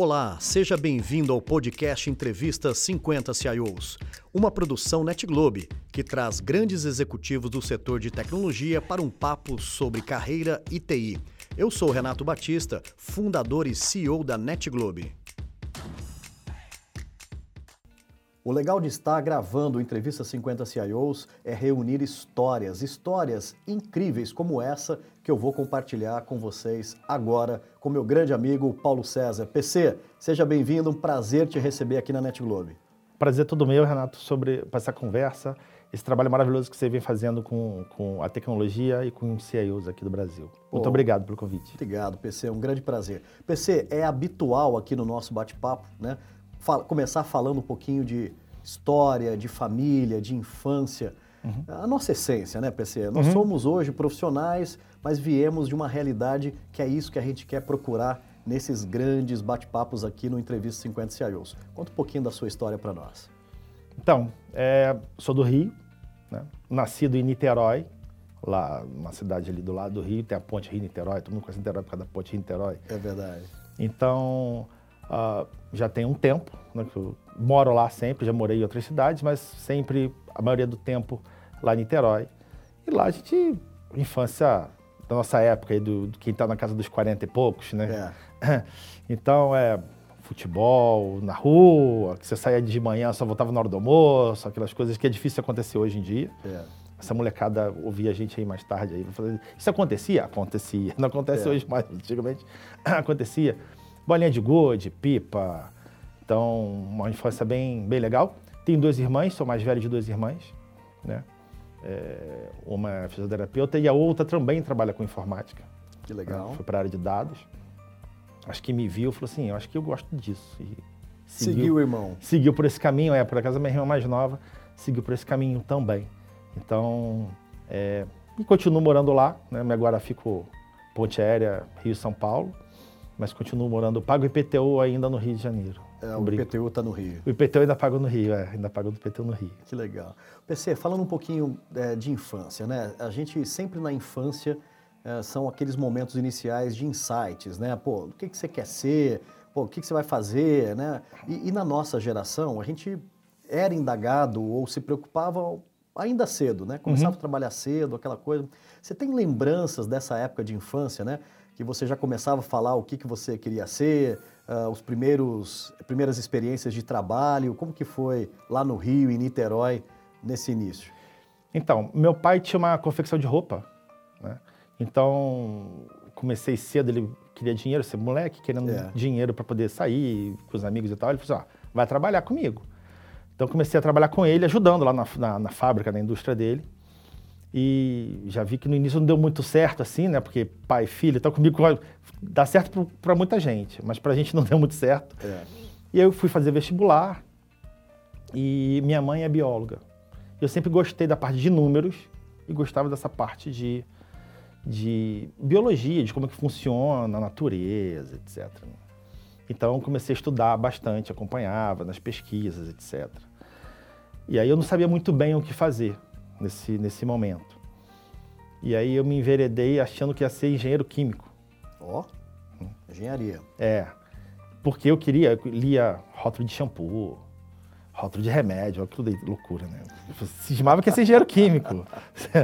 Olá, seja bem-vindo ao podcast Entrevista 50 CIOs, uma produção NetGlobe que traz grandes executivos do setor de tecnologia para um papo sobre carreira e TI. Eu sou Renato Batista, fundador e CEO da NetGlobe. O legal de estar gravando Entrevista 50 CIOs é reunir histórias, histórias incríveis como essa que eu vou compartilhar com vocês agora com meu grande amigo Paulo César. PC, seja bem-vindo, um prazer te receber aqui na Net Globe. Prazer todo meu, Renato, sobre essa conversa, esse trabalho maravilhoso que você vem fazendo com, com a tecnologia e com os CIOs aqui do Brasil. Muito oh, obrigado pelo convite. Obrigado, PC, é um grande prazer. PC, é habitual aqui no nosso bate-papo, né? Fala, começar falando um pouquinho de história, de família, de infância. Uhum. A nossa essência, né, PC? Nós uhum. somos hoje profissionais, mas viemos de uma realidade que é isso que a gente quer procurar nesses grandes bate-papos aqui no Entrevista 50 CIOs. Conta um pouquinho da sua história para nós. Então, é, sou do Rio, né? nascido em Niterói, lá uma cidade ali do lado do Rio, tem a ponte Rio-Niterói, todo mundo conhece Niterói por causa da ponte Rio-Niterói. É verdade. Então, uh, já tem um tempo, né, que eu moro lá sempre, já morei em outras cidades, mas sempre, a maioria do tempo, lá em Niterói. E lá a gente, infância da nossa época, aí, do, do quem está na casa dos 40 e poucos, né? É. Então, é futebol na rua, que você saía de manhã, só voltava na hora do almoço, aquelas coisas que é difícil acontecer hoje em dia. É. Essa molecada ouvia a gente aí mais tarde aí. Isso acontecia? Acontecia. Não acontece é. hoje mais, antigamente acontecia bolinha de gude, pipa. Então, uma infância bem, bem legal. Tenho duas irmãs, sou mais velho de duas irmãs, né? É, uma é fisioterapeuta e a outra também trabalha com informática. Que legal. Foi para a área de dados. Acho que me viu e falou assim, eu acho que eu gosto disso. E seguiu, seguiu o irmão. Seguiu por esse caminho, é, por acaso a minha irmã mais nova seguiu por esse caminho também. Então, é, e continuo morando lá, né? Agora fico Ponte Aérea, Rio São Paulo mas continuo morando. Pago IPTU ainda no Rio de Janeiro. É, o brinco. IPTU está no Rio. O IPTU ainda pago no Rio, é, ainda pago do IPTU no Rio. Que legal. PC, falando um pouquinho é, de infância, né? A gente sempre na infância é, são aqueles momentos iniciais de insights, né? Pô, o que, que você quer ser? Pô, o que, que você vai fazer, né? E, e na nossa geração, a gente era indagado ou se preocupava ainda cedo, né? Começava uhum. a trabalhar cedo, aquela coisa. Você tem lembranças dessa época de infância, né? Que você já começava a falar o que, que você queria ser, uh, os primeiros primeiras experiências de trabalho, como que foi lá no Rio, em Niterói, nesse início? Então, meu pai tinha uma confecção de roupa, né? Então, comecei cedo, ele queria dinheiro, ser moleque, querendo é. dinheiro para poder sair com os amigos e tal. Ele falou assim, ó, vai trabalhar comigo. Então, comecei a trabalhar com ele, ajudando lá na, na, na fábrica, na indústria dele. E já vi que no início não deu muito certo assim, né? Porque pai e filho, então comigo dá certo para muita gente, mas para a gente não deu muito certo. É. E aí eu fui fazer vestibular e minha mãe é bióloga. Eu sempre gostei da parte de números e gostava dessa parte de, de biologia, de como é que funciona a natureza, etc. Então comecei a estudar bastante, acompanhava nas pesquisas, etc. E aí eu não sabia muito bem o que fazer nesse, nesse momento. E aí eu me enveredei achando que ia ser engenheiro químico. Ó, oh, engenharia. É, porque eu queria, eu lia rótulo de shampoo, rótulo de remédio, aquilo de loucura, né? Eu cismava que ia ser engenheiro químico.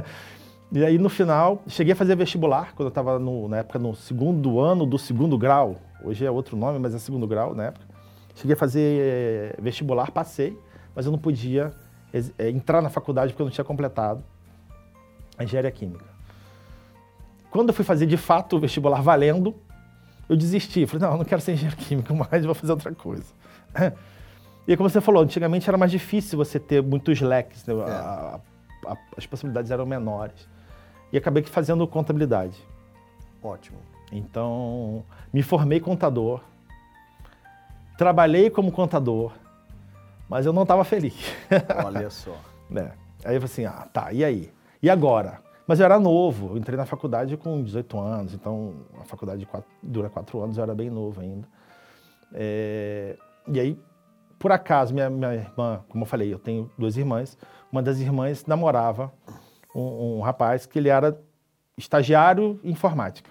e aí no final, cheguei a fazer vestibular, quando eu estava na época no segundo ano do segundo grau. Hoje é outro nome, mas é segundo grau na época. Cheguei a fazer vestibular, passei, mas eu não podia é, entrar na faculdade porque eu não tinha completado a engenharia química. Quando eu fui fazer de fato o vestibular valendo, eu desisti. Falei, não, eu não quero ser engenheiro químico mais, vou fazer outra coisa. E como você falou, antigamente era mais difícil você ter muitos leques, né? é. a, a, as possibilidades eram menores. E acabei fazendo contabilidade. Ótimo. Então, me formei contador, trabalhei como contador, mas eu não estava feliz. Olha só. né? Aí eu falei assim, ah, tá, e aí? E agora? Mas eu era novo, eu entrei na faculdade com 18 anos, então a faculdade quatro, dura quatro anos, eu era bem novo ainda. É, e aí, por acaso, minha, minha irmã, como eu falei, eu tenho duas irmãs, uma das irmãs namorava um, um rapaz que ele era estagiário em informática.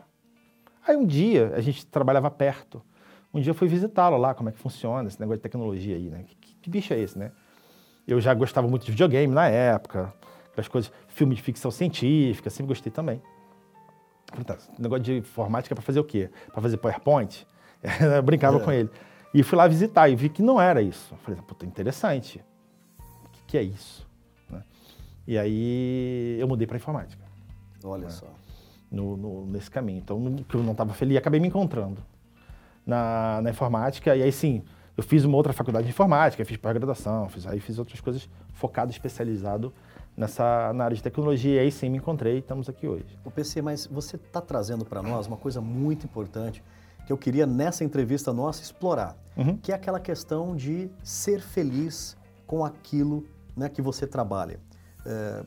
Aí um dia, a gente trabalhava perto, Um dia eu fui visitá-lo lá, como é que funciona esse negócio de tecnologia aí, né? Que, que, bicho é esse, né? Eu já gostava muito de videogame na época, aquelas coisas, filme de ficção científica, sempre gostei também. Falei, tá, negócio de informática é para fazer o quê? Para fazer PowerPoint? eu brincava é. com ele. E fui lá visitar e vi que não era isso. Falei, puta, interessante. O que, que é isso? Né? E aí eu mudei para informática. Olha né? só. No, no, nesse caminho. Então, que eu não estava feliz, acabei me encontrando na, na informática. E aí sim, eu fiz uma outra faculdade de informática, fiz pós-graduação, fiz, aí fiz outras coisas focado, especializado nessa na área de tecnologia. E aí sim me encontrei e estamos aqui hoje. O PC, mas você está trazendo para nós uma coisa muito importante que eu queria nessa entrevista nossa explorar, uhum. que é aquela questão de ser feliz com aquilo né, que você trabalha. É,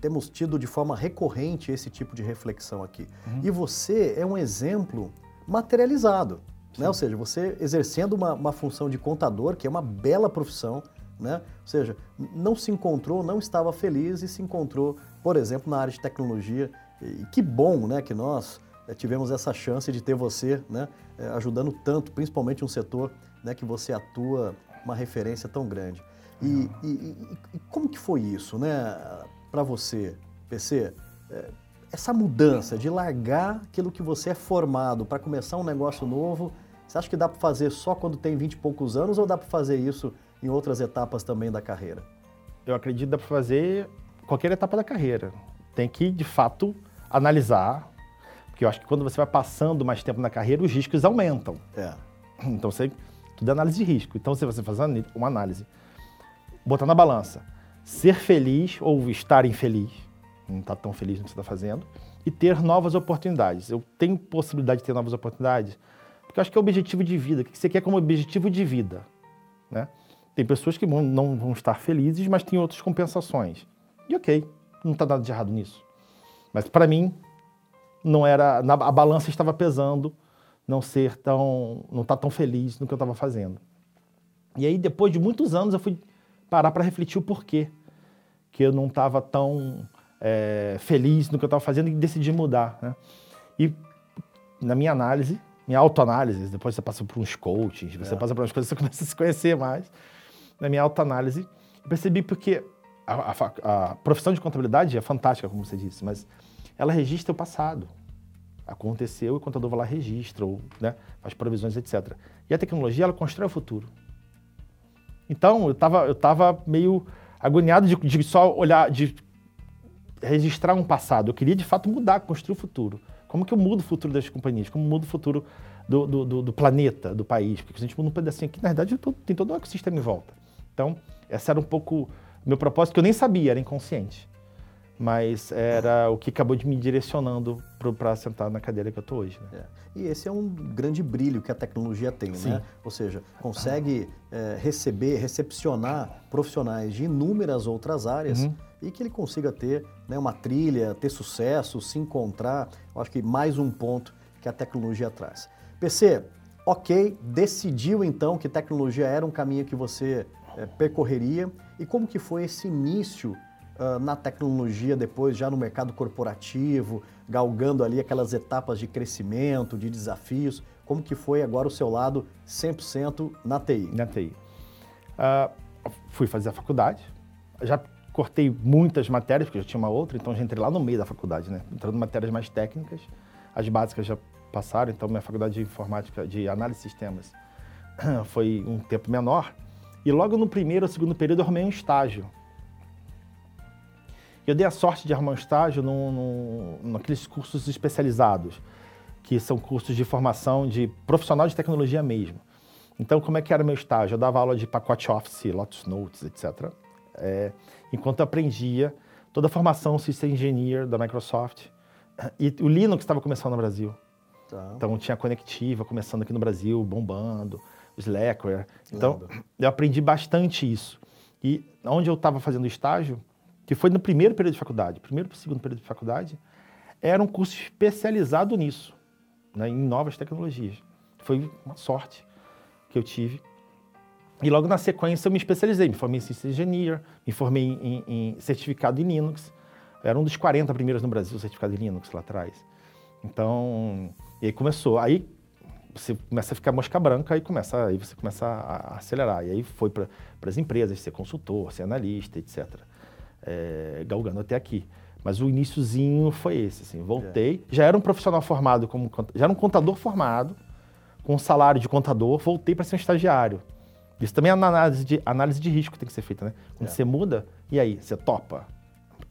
temos tido de forma recorrente esse tipo de reflexão aqui. Uhum. E você é um exemplo materializado. Né? Ou seja, você exercendo uma, uma função de contador, que é uma bela profissão, né? Ou seja, não se encontrou, não estava feliz e se encontrou, por exemplo, na área de tecnologia. E que bom né, que nós é, tivemos essa chance de ter você né, é, ajudando tanto, principalmente um setor né, que você atua uma referência tão grande. E, e, e, e como que foi isso né, para você, PC? É, essa mudança de largar aquilo que você é formado para começar um negócio novo, você acha que dá para fazer só quando tem 20 e poucos anos ou dá para fazer isso em outras etapas também da carreira? Eu acredito que dá para fazer qualquer etapa da carreira. Tem que, de fato, analisar porque eu acho que quando você vai passando mais tempo na carreira, os riscos aumentam. É. Então, você, tudo é análise de risco. Então, se você fazer uma análise, botar na balança, ser feliz ou estar infeliz, não está tão feliz no que você está fazendo, e ter novas oportunidades. Eu tenho possibilidade de ter novas oportunidades, porque eu acho que é o objetivo de vida. O que você quer como objetivo de vida? Né? Tem pessoas que não vão estar felizes, mas tem outras compensações. E ok, não está nada de errado nisso. Mas para mim, não era a balança estava pesando não ser tão não estar tá tão feliz no que eu estava fazendo e aí depois de muitos anos eu fui parar para refletir o porquê que eu não estava tão é, feliz no que eu estava fazendo e decidi mudar né? e na minha análise minha autoanálise depois você passa por uns coachings você é. passa por umas coisas você começa a se conhecer mais na minha autoanálise percebi porque a, a, a profissão de contabilidade é fantástica como você disse mas ela registra o passado. Aconteceu e o contador vai lá registra, ou, né, faz provisões, etc. E a tecnologia, ela constrói o futuro. Então, eu estava eu tava meio agoniado de, de, só olhar, de registrar um passado. Eu queria, de fato, mudar, construir o futuro. Como que eu mudo o futuro das companhias? Como mudo o futuro do, do, do, do planeta, do país? Porque se a gente muda um pedacinho aqui, na verdade, tem todo o ecossistema em volta. Então, esse era um pouco meu propósito, que eu nem sabia, era inconsciente mas era o que acabou de me direcionando para sentar na cadeira que eu estou hoje. Né? É. E esse é um grande brilho que a tecnologia tem, Sim. né? Ou seja, consegue é, receber, recepcionar profissionais de inúmeras outras áreas uhum. e que ele consiga ter né, uma trilha, ter sucesso, se encontrar. Eu acho que mais um ponto que a tecnologia traz. PC, ok, decidiu então que tecnologia era um caminho que você é, percorreria e como que foi esse início uh, na tecnologia depois, já no mercado corporativo, galgando ali aquelas etapas de crescimento, de desafios? Como que foi agora o seu lado 100% na TI? Na TI. Uh, fui fazer a faculdade, já cortei muitas matérias, porque já tinha uma outra, então já entrei lá no meio da faculdade, né? Entrando em matérias mais técnicas, as básicas já passaram, então minha faculdade de informática, de análise de sistemas, foi um tempo menor. E logo no primeiro ou segundo período eu arrumei um estágio eu dei a sorte de arrumar um estágio no, no, naqueles cursos especializados, que são cursos de formação de profissional de tecnologia mesmo. Então, como é que era meu estágio? Eu dava aula de pacote Office, Lotus Notes, etc. É, enquanto eu aprendia toda a formação System Engineer da Microsoft. E o Linux estava começando no Brasil. Tá. Então, tinha a Conectiva começando aqui no Brasil, bombando, Slackware. Então, eu aprendi bastante isso. E onde eu estava fazendo estágio, que foi no primeiro período de faculdade, primeiro para o segundo período de faculdade, era um curso especializado nisso, né, em novas tecnologias. Foi uma sorte que eu tive. E logo na sequência eu me especializei, me formei em System Engineer, me formei em, em certificado em Linux. era um dos 40 primeiros no Brasil certificado em Linux lá atrás. Então, e aí começou. Aí você começa a ficar mosca branca e começa, aí você começa a, a acelerar. E aí foi para as empresas, ser consultor, ser analista, etc. É, galgando até aqui. Mas o iníciozinho foi esse, assim, voltei, é. já era um profissional formado, como, já era um contador formado, com um salário de contador, voltei para ser um estagiário. Isso também é análise de, análise de risco que tem que ser feita, né? Quando é. você muda, e aí, você topa?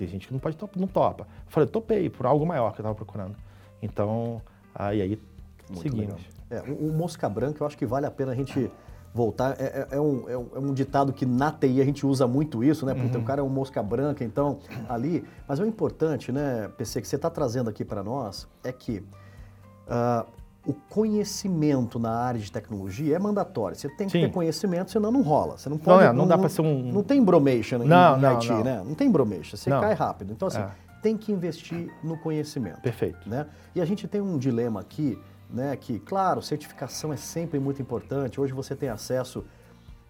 Tem gente que não pode não topa. Eu falei, topei por algo maior que eu estava procurando. Então, aí, aí Muito seguimos. É, o, o, Mosca Branca, eu acho que vale a pena a gente voltar. É, é, é um, é, um, é, um, ditado que na TI a gente usa muito isso, né? Porque uhum. o cara é um mosca branca, então, ali. Mas o importante, né, PC, que você está trazendo aqui para nós é que uh, o conhecimento na área de tecnologia é mandatório. Você tem que Sim. ter conhecimento, senão não rola. Você não pode. Não, é, não, não dá para ser um. Não tem bromation não, em, não, IT, não. né? Não tem bromation. Você cai rápido. Então, assim, é. tem que investir no conhecimento. Perfeito. Né? E a gente tem um dilema aqui, né? Que, claro, certificação é sempre muito importante. Hoje você tem acesso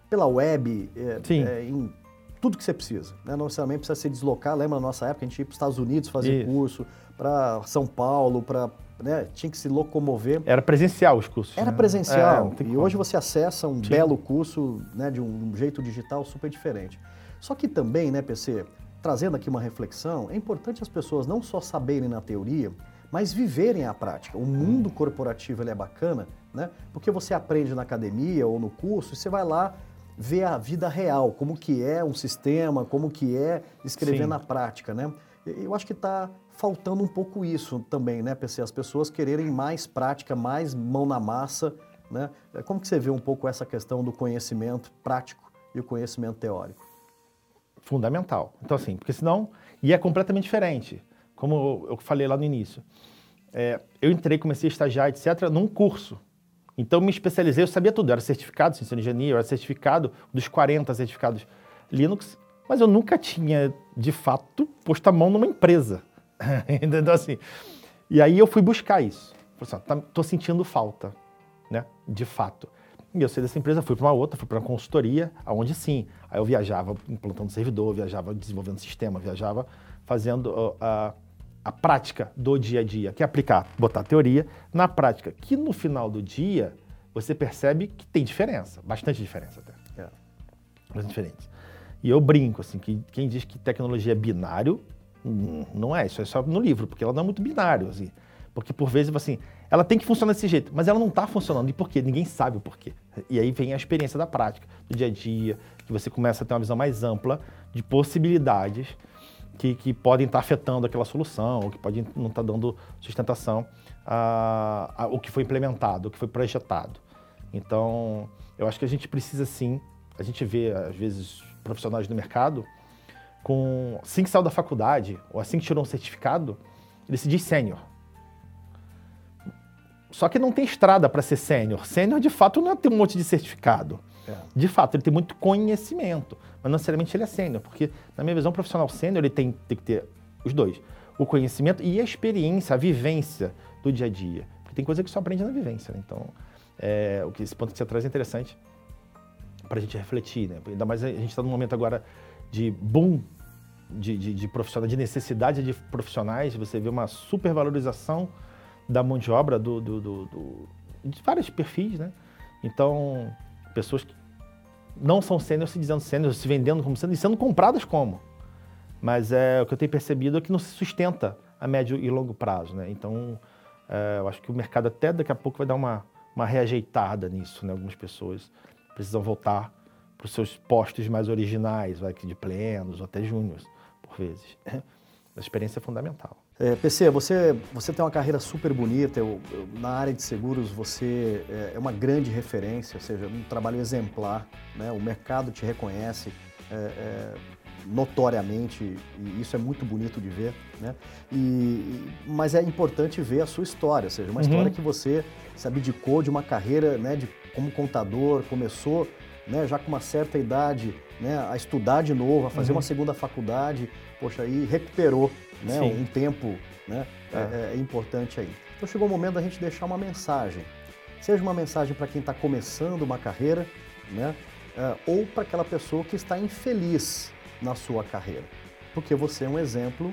pela web é, é, em tudo que você precisa. Né? Não necessariamente precisa se deslocar. Lembra na nossa época, a gente ia para os Estados Unidos fazer Isso. curso, para São Paulo, para né, tinha que se locomover. Era presencial os cursos. Era né? presencial. É, e hoje você acessa um Sim. belo curso né, de um, jeito digital super diferente. Só que também, né, PC, trazendo aqui uma reflexão, é importante as pessoas não só saberem na teoria, mas viverem a prática. O mundo corporativo ele é bacana, né? Porque você aprende na academia ou no curso e você vai lá ver a vida real, como que é um sistema, como que é escrever Sim. na prática, né? Eu acho que está faltando um pouco isso também, né, PC? As pessoas quererem mais prática, mais mão na massa, né? Como que você vê um pouco essa questão do conhecimento prático e o conhecimento teórico? Fundamental. Então, assim, porque senão... E é completamente diferente, como eu falei lá no início. É, eu entrei, comecei a estagiar, etc., num curso. Então, me especializei, eu sabia tudo. Eu era certificado em engenharia, eu era certificado dos 40 certificados Linux, mas eu nunca tinha, de fato, posto a mão numa empresa. então, assim, e aí eu fui buscar isso. Falei assim, tá, sentindo falta, né, de fato. E eu saí dessa empresa, fui para uma outra, fui para uma consultoria, aonde sim. Aí eu viajava implantando servidor, viajava desenvolvendo sistema, viajava fazendo uh, a, a prática do dia a dia, que é aplicar, botar a teoria na prática, que no final do dia você percebe que tem diferença, bastante diferença até. É. Bastante diferente. E eu brinco, assim, que quem diz que tecnologia é binário, não é, isso é só no livro, porque ela não é muito binário, assim. Porque por vezes, assim, ela tem que funcionar desse jeito, mas ela não está funcionando. E por quê? Ninguém sabe o porquê. E aí vem a experiência da prática, do dia a dia, que você começa a ter uma visão mais ampla de possibilidades que, que podem estar afetando aquela solução, ou que podem não estar dando sustentação ao que foi implementado, ao que foi projetado. Então, eu acho que a gente precisa sim, a gente vê, às vezes, profissionais do mercado com assim que saiu da faculdade ou assim que tirou um certificado, ele se diz sênior. Só que não tem estrada para ser sênior. Sênior, de fato, não é ter um monte de certificado. É. De fato, ele tem muito conhecimento, mas não necessariamente ele é sênior, porque, na minha visão, profissional sênior ele tem, tem que ter os dois: o conhecimento e a experiência, a vivência do dia a dia. Porque tem coisa que só aprende na vivência. Né? Então, é, o que esse ponto que você traz é interessante para a gente refletir. Né? Ainda mais a gente está num momento agora de boom de, de, de de necessidade de profissionais, você vê uma supervalorização da mão de obra do, do, do, do de vários perfis, né? Então, pessoas que não são sênior se dizendo sênior, se vendendo como sênior e sendo compradas como. Mas é, o que eu tenho percebido é que não se sustenta a médio e longo prazo, né? Então, é, eu acho que o mercado até daqui a pouco vai dar uma, uma reajeitada nisso, né? Algumas pessoas precisam voltar para os seus postos mais originais, vai de plenos ou até júniores, por vezes. A experiência é fundamental. É, PC, você, você tem uma carreira super bonita, eu, eu, na área de seguros você é, é, uma grande referência, ou seja, um trabalho exemplar, né? o mercado te reconhece é, é notoriamente, e isso é muito bonito de ver, né? E, mas é importante ver a sua história, ou seja, uma uhum. história que você se abdicou de uma carreira né, de, como contador, começou né, já com uma certa idade, né, a estudar de novo, a fazer uhum. uma segunda faculdade, poxa, aí recuperou né, um tempo né, é. É, é. importante aí. Então chegou o momento da gente deixar uma mensagem. Seja uma mensagem para quem está começando uma carreira, né, é, ou para aquela pessoa que está infeliz na sua carreira. Porque você é um exemplo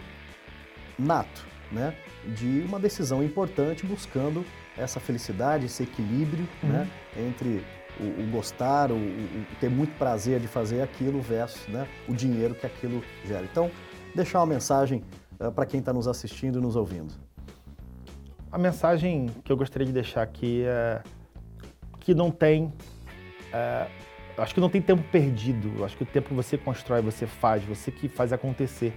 nato né, de uma decisão importante buscando essa felicidade, esse equilíbrio uhum. né, entre o, o gostar, o, o, ter muito prazer de fazer aquilo versus né, o dinheiro que aquilo gera. Então, deixar uma mensagem uh, para quem está nos assistindo e nos ouvindo. A mensagem que eu gostaria de deixar aqui é que não tem. É, acho que não tem tempo perdido. Acho que o tempo que você constrói, você faz, você que faz acontecer.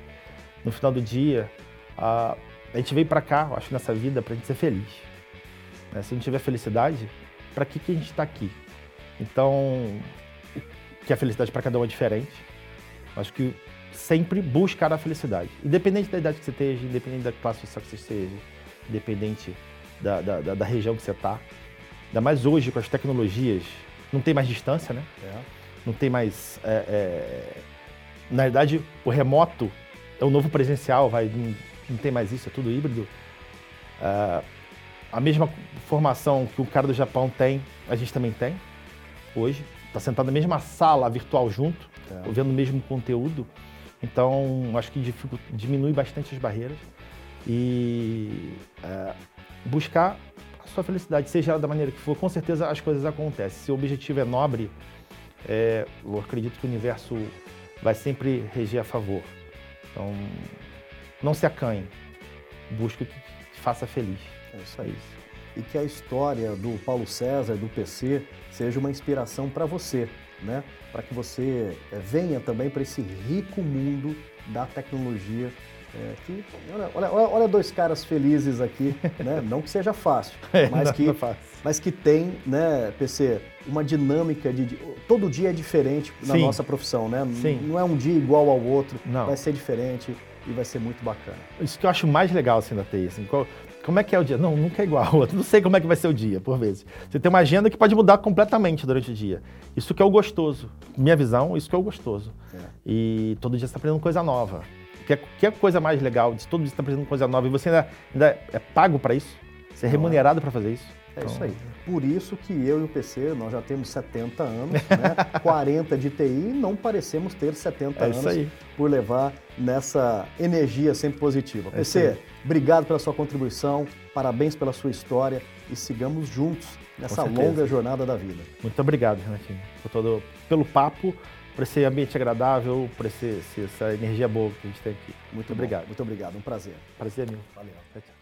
No final do dia, a, a gente veio para cá, acho que nessa vida, para a gente ser feliz. Né? Se não tiver felicidade, para que, que a gente está aqui? Então, que a felicidade para cada um é diferente. Acho que sempre buscar a felicidade. Independente da idade que você esteja, independente da classe social que você esteja, independente da, da, da, da região que você está. Ainda mais hoje com as tecnologias, não tem mais distância, né? É. Não tem mais. É, é... Na verdade, o remoto é o novo presencial, vai, não, não tem mais isso, é tudo híbrido. Uh, a mesma formação que o cara do Japão tem, a gente também tem hoje. Está sentado na mesma sala virtual junto, é. vendo o mesmo conteúdo. Então, acho que diminui bastante as barreiras. E é, buscar a sua felicidade, seja ela da maneira que for, com certeza as coisas acontecem. Se o objetivo é nobre, é, eu acredito que o universo vai sempre reger a favor. Então, não se acanhe. Busque o que te faça feliz. É isso aí. E que a história do Paulo César, do PC, seja uma inspiração para você, né? Para que você é, venha também para esse rico mundo da tecnologia. É, que, olha, olha, olha, dois caras felizes aqui, né? Não que seja fácil, é, mas, que, é fácil. mas que tem, né, PC, uma dinâmica de. Todo dia é diferente na Sim. nossa profissão, né? Sim. Não é um dia igual ao outro, Não. vai ser diferente e vai ser muito bacana. Isso que eu acho mais legal assim da TI, assim, como é que é o dia? Não, nunca é igual ao outro. Não sei como é que vai ser o dia, por vezes. Você tem uma agenda que pode mudar completamente durante o dia. Isso que é o gostoso. Minha visão, isso que é o gostoso. É. E todo dia você está aprendendo coisa nova. Que é, que é coisa mais legal de todo dia você está aprendendo coisa nova e você ainda, ainda é pago para isso? Você é remunerado para fazer isso? É isso aí. Por isso que eu e o PC, nós já temos 70 anos, né? 40 de TI e não parecemos ter 70 é anos por levar nessa energia sempre positiva. É PC, obrigado pela sua contribuição, parabéns pela sua história e sigamos juntos nessa longa jornada da vida. Muito obrigado, Renatinho, por todo, pelo papo, por esse ambiente agradável, por esse, essa energia boa que a gente tem aqui. Muito, muito obrigado. Muito obrigado, um prazer. Prazer meu. Valeu. Tchau, tchau.